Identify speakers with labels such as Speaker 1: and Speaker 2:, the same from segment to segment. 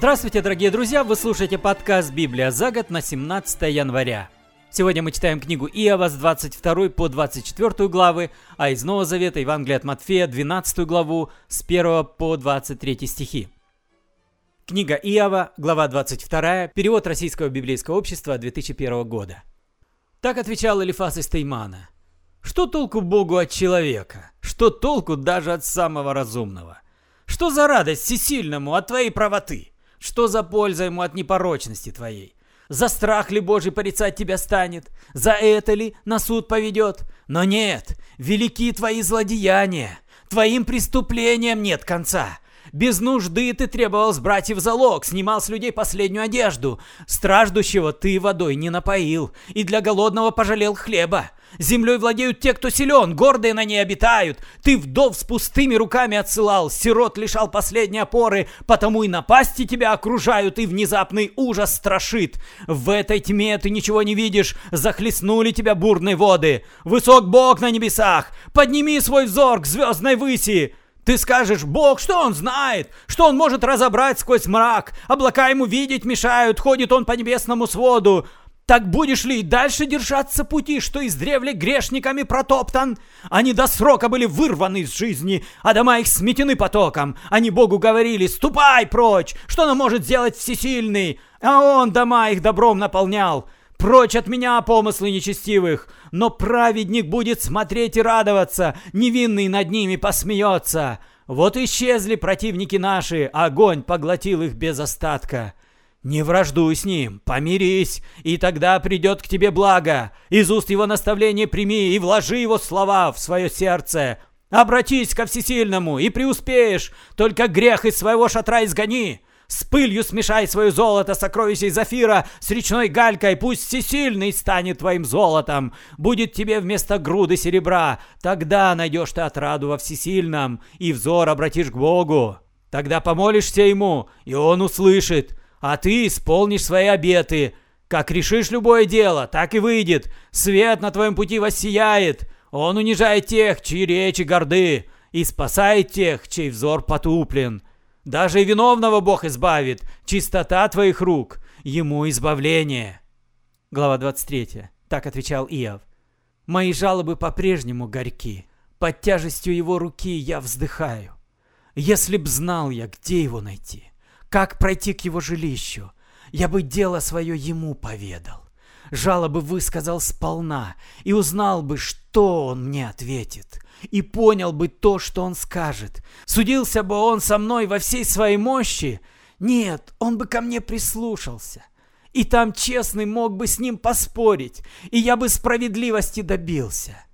Speaker 1: Здравствуйте, дорогие друзья! Вы слушаете подкаст «Библия за год» на 17 января. Сегодня мы читаем книгу Иова с 22 по 24 главы, а из Нового Завета Евангелие от Матфея 12 главу с 1 по 23 стихи. Книга Иова, глава 22, перевод Российского библейского общества 2001 года. Так отвечал Элифас из Теймана. «Что толку Богу от человека? Что толку даже от самого разумного? Что за радость всесильному от твоей правоты?» Что за польза ему от непорочности твоей? За страх ли Божий порицать тебя станет? За это ли на суд поведет? Но нет, велики твои злодеяния. Твоим преступлениям нет конца. Без нужды ты требовал с братьев залог, снимал с людей последнюю одежду. Страждущего ты водой не напоил, и для голодного пожалел хлеба. Землей владеют те, кто силен, гордые на ней обитают. Ты вдов с пустыми руками отсылал, сирот лишал последней опоры, потому и напасти тебя окружают, и внезапный ужас страшит. В этой тьме ты ничего не видишь, захлестнули тебя бурные воды. Высок Бог на небесах, подними свой взор к звездной выси. Ты скажешь, Бог, что он знает? Что он может разобрать сквозь мрак? Облака ему видеть мешают, ходит он по небесному своду. Так будешь ли и дальше держаться пути, что издревле грешниками протоптан? Они до срока были вырваны из жизни, а дома их сметены потоком. Они Богу говорили, ступай прочь, что нам может сделать всесильный? А он дома их добром наполнял. Прочь от меня помыслы нечестивых, но праведник будет смотреть и радоваться, невинный над ними посмеется. Вот исчезли противники наши, огонь поглотил их без остатка. Не враждуй с ним, помирись, и тогда придет к тебе благо. Из уст его наставления прими и вложи его слова в свое сердце. Обратись ко всесильному и преуспеешь, только грех из своего шатра изгони. С пылью смешай свое золото, сокровища из Зафира, с речной галькой, пусть всесильный станет твоим золотом. Будет тебе вместо груды серебра, тогда найдешь ты отраду во всесильном, и взор обратишь к Богу. Тогда помолишься ему, и он услышит, а ты исполнишь свои обеты. Как решишь любое дело, так и выйдет. Свет на твоем пути воссияет. Он унижает тех, чьи речи горды, и спасает тех, чей взор потуплен. Даже и виновного Бог избавит. Чистота твоих рук, ему избавление. Глава 23. Так отвечал Иов. Мои жалобы по-прежнему горьки. Под тяжестью его руки я вздыхаю. Если б знал я, где его найти. Как пройти к его жилищу? Я бы дело свое ему поведал. Жалобы высказал сполна и узнал бы, что он мне ответит. И понял бы то, что он скажет. Судился бы он со мной во всей своей мощи. Нет, он бы ко мне прислушался. И там честный мог бы с ним поспорить, и я бы справедливости добился.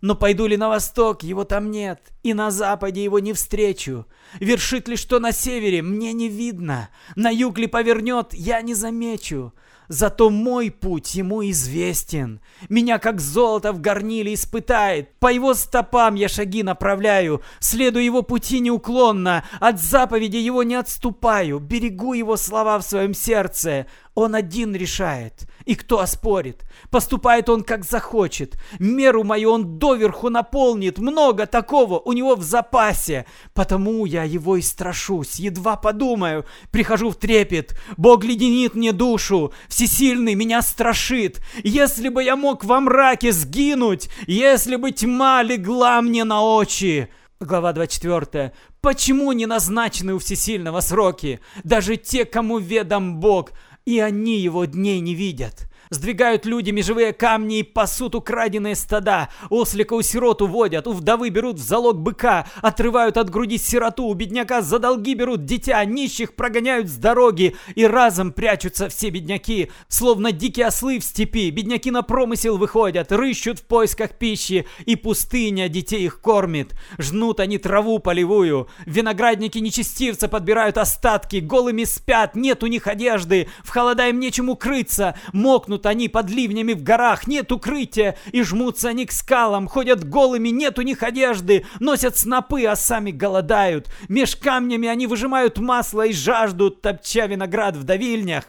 Speaker 1: Но пойду ли на восток, его там нет, и на западе его не встречу. Вершит ли что на севере, мне не видно. На юг ли повернет, я не замечу. Зато мой путь ему известен. Меня как золото в горниле испытает. По его стопам я шаги направляю. Следую его пути неуклонно. От заповеди его не отступаю. Берегу его слова в своем сердце. Он один решает. И кто оспорит? Поступает он как захочет. Меру мою он доверху наполнит. Много такого у него в запасе. Потому я его и страшусь. Едва подумаю. Прихожу в трепет. Бог леденит мне душу. Всесильный меня страшит. Если бы я мог во мраке сгинуть. Если бы тьма легла мне на очи. Глава 24. Почему не назначены у всесильного сроки? Даже те, кому ведом Бог, и они его дней не видят. Сдвигают люди межевые камни и пасут украденные стада. Ослика у сирот уводят, у вдовы берут в залог быка, отрывают от груди сироту, у бедняка за долги берут дитя, нищих прогоняют с дороги, и разом прячутся все бедняки, словно дикие ослы в степи. Бедняки на промысел выходят, рыщут в поисках пищи, и пустыня детей их кормит. Жнут они траву полевую, виноградники нечестивца подбирают остатки, голыми спят, нет у них одежды, в холода им нечем укрыться, мокнут Мерзнут они под ливнями в горах, нет укрытия, и жмутся они к скалам, ходят голыми, нет у них одежды, носят снопы, а сами голодают. Меж камнями они выжимают масло и жаждут, топча виноград в давильнях.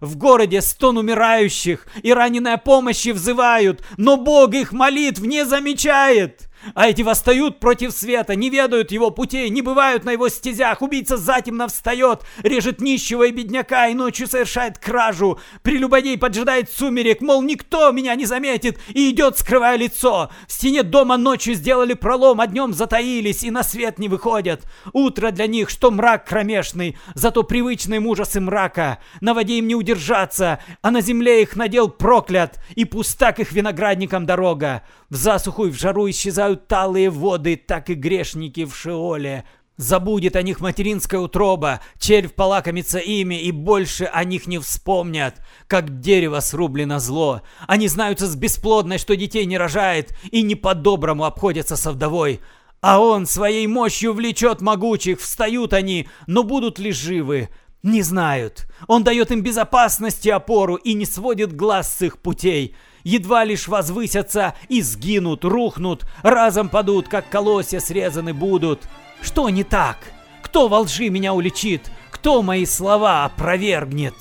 Speaker 1: В городе стон умирающих и раненая помощи взывают, но Бог их молитв не замечает. А эти восстают против света, не ведают его путей, не бывают на его стезях. Убийца затемно встает, режет нищего и бедняка, и ночью совершает кражу. Прелюбодей поджидает сумерек, мол, никто меня не заметит, и идет, скрывая лицо. В стене дома ночью сделали пролом, а днем затаились и на свет не выходят. Утро для них, что мрак кромешный, зато привычные ужасы мрака. На воде им не удержаться, а на земле их надел проклят, и пуста к их виноградникам дорога. В засуху и в жару исчезают талые воды, так и грешники в Шеоле. Забудет о них материнская утроба, червь полакомится ими, и больше о них не вспомнят, как дерево срублено зло. Они знаются с бесплодной, что детей не рожает, и не по-доброму обходятся со вдовой. А он своей мощью влечет могучих, встают они, но будут ли живы? Не знают. Он дает им безопасность и опору и не сводит глаз с их путей. Едва лишь возвысятся и сгинут, рухнут, разом падут, как колосья срезаны будут. Что не так? Кто во лжи меня уличит? Кто мои слова опровергнет?»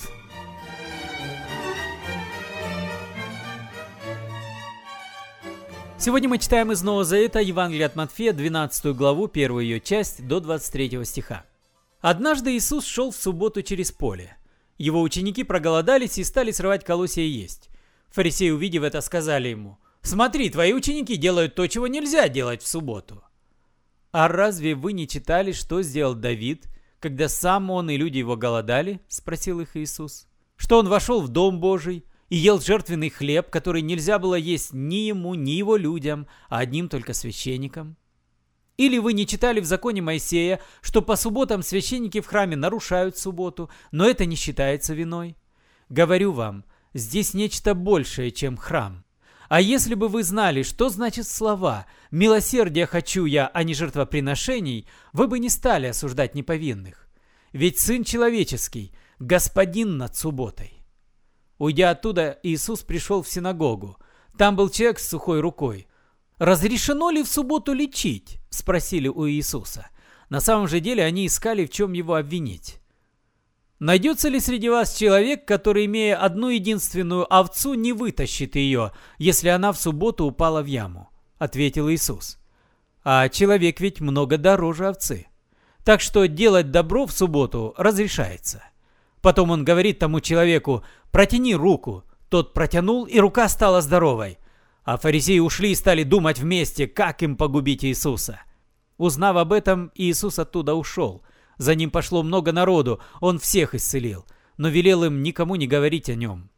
Speaker 1: Сегодня мы читаем из Нового Завета Евангелие от Матфея, 12 главу, первую ее часть, до 23 стиха. Однажды Иисус шел в субботу через поле. Его ученики проголодались и стали срывать колосья и есть. Фарисеи, увидев это, сказали ему, «Смотри, твои ученики делают то, чего нельзя делать в субботу». «А разве вы не читали, что сделал Давид, когда сам он и люди его голодали?» – спросил их Иисус. «Что он вошел в Дом Божий и ел жертвенный хлеб, который нельзя было есть ни ему, ни его людям, а одним только священникам? Или вы не читали в законе Моисея, что по субботам священники в храме нарушают субботу, но это не считается виной? Говорю вам, здесь нечто большее, чем храм. А если бы вы знали, что значит слова «милосердия хочу я, а не жертвоприношений», вы бы не стали осуждать неповинных. Ведь Сын Человеческий – Господин над субботой. Уйдя оттуда, Иисус пришел в синагогу. Там был человек с сухой рукой. «Разрешено ли в субботу лечить?» – спросили у Иисуса. На самом же деле они искали, в чем его обвинить. Найдется ли среди вас человек, который, имея одну единственную овцу, не вытащит ее, если она в субботу упала в яму? Ответил Иисус. А человек ведь много дороже овцы. Так что делать добро в субботу разрешается. Потом он говорит тому человеку, протяни руку. Тот протянул, и рука стала здоровой. А фарисеи ушли и стали думать вместе, как им погубить Иисуса. Узнав об этом, Иисус оттуда ушел. За ним пошло много народу, он всех исцелил, но велел им никому не говорить о нем.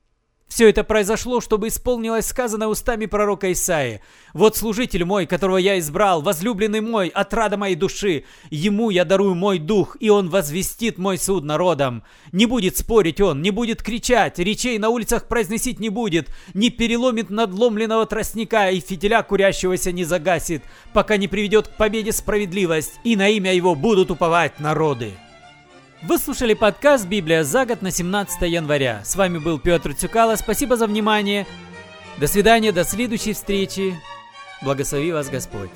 Speaker 1: Все это произошло, чтобы исполнилось сказанное устами пророка Исаи. «Вот служитель мой, которого я избрал, возлюбленный мой, отрада моей души. Ему я дарую мой дух, и он возвестит мой суд народом. Не будет спорить он, не будет кричать, речей на улицах произносить не будет, не переломит надломленного тростника и фитиля курящегося не загасит, пока не приведет к победе справедливость, и на имя его будут уповать народы». Вы слушали подкаст «Библия за год» на 17 января. С вами был Петр Цюкало. Спасибо за внимание. До свидания, до следующей встречи. Благослови вас Господь.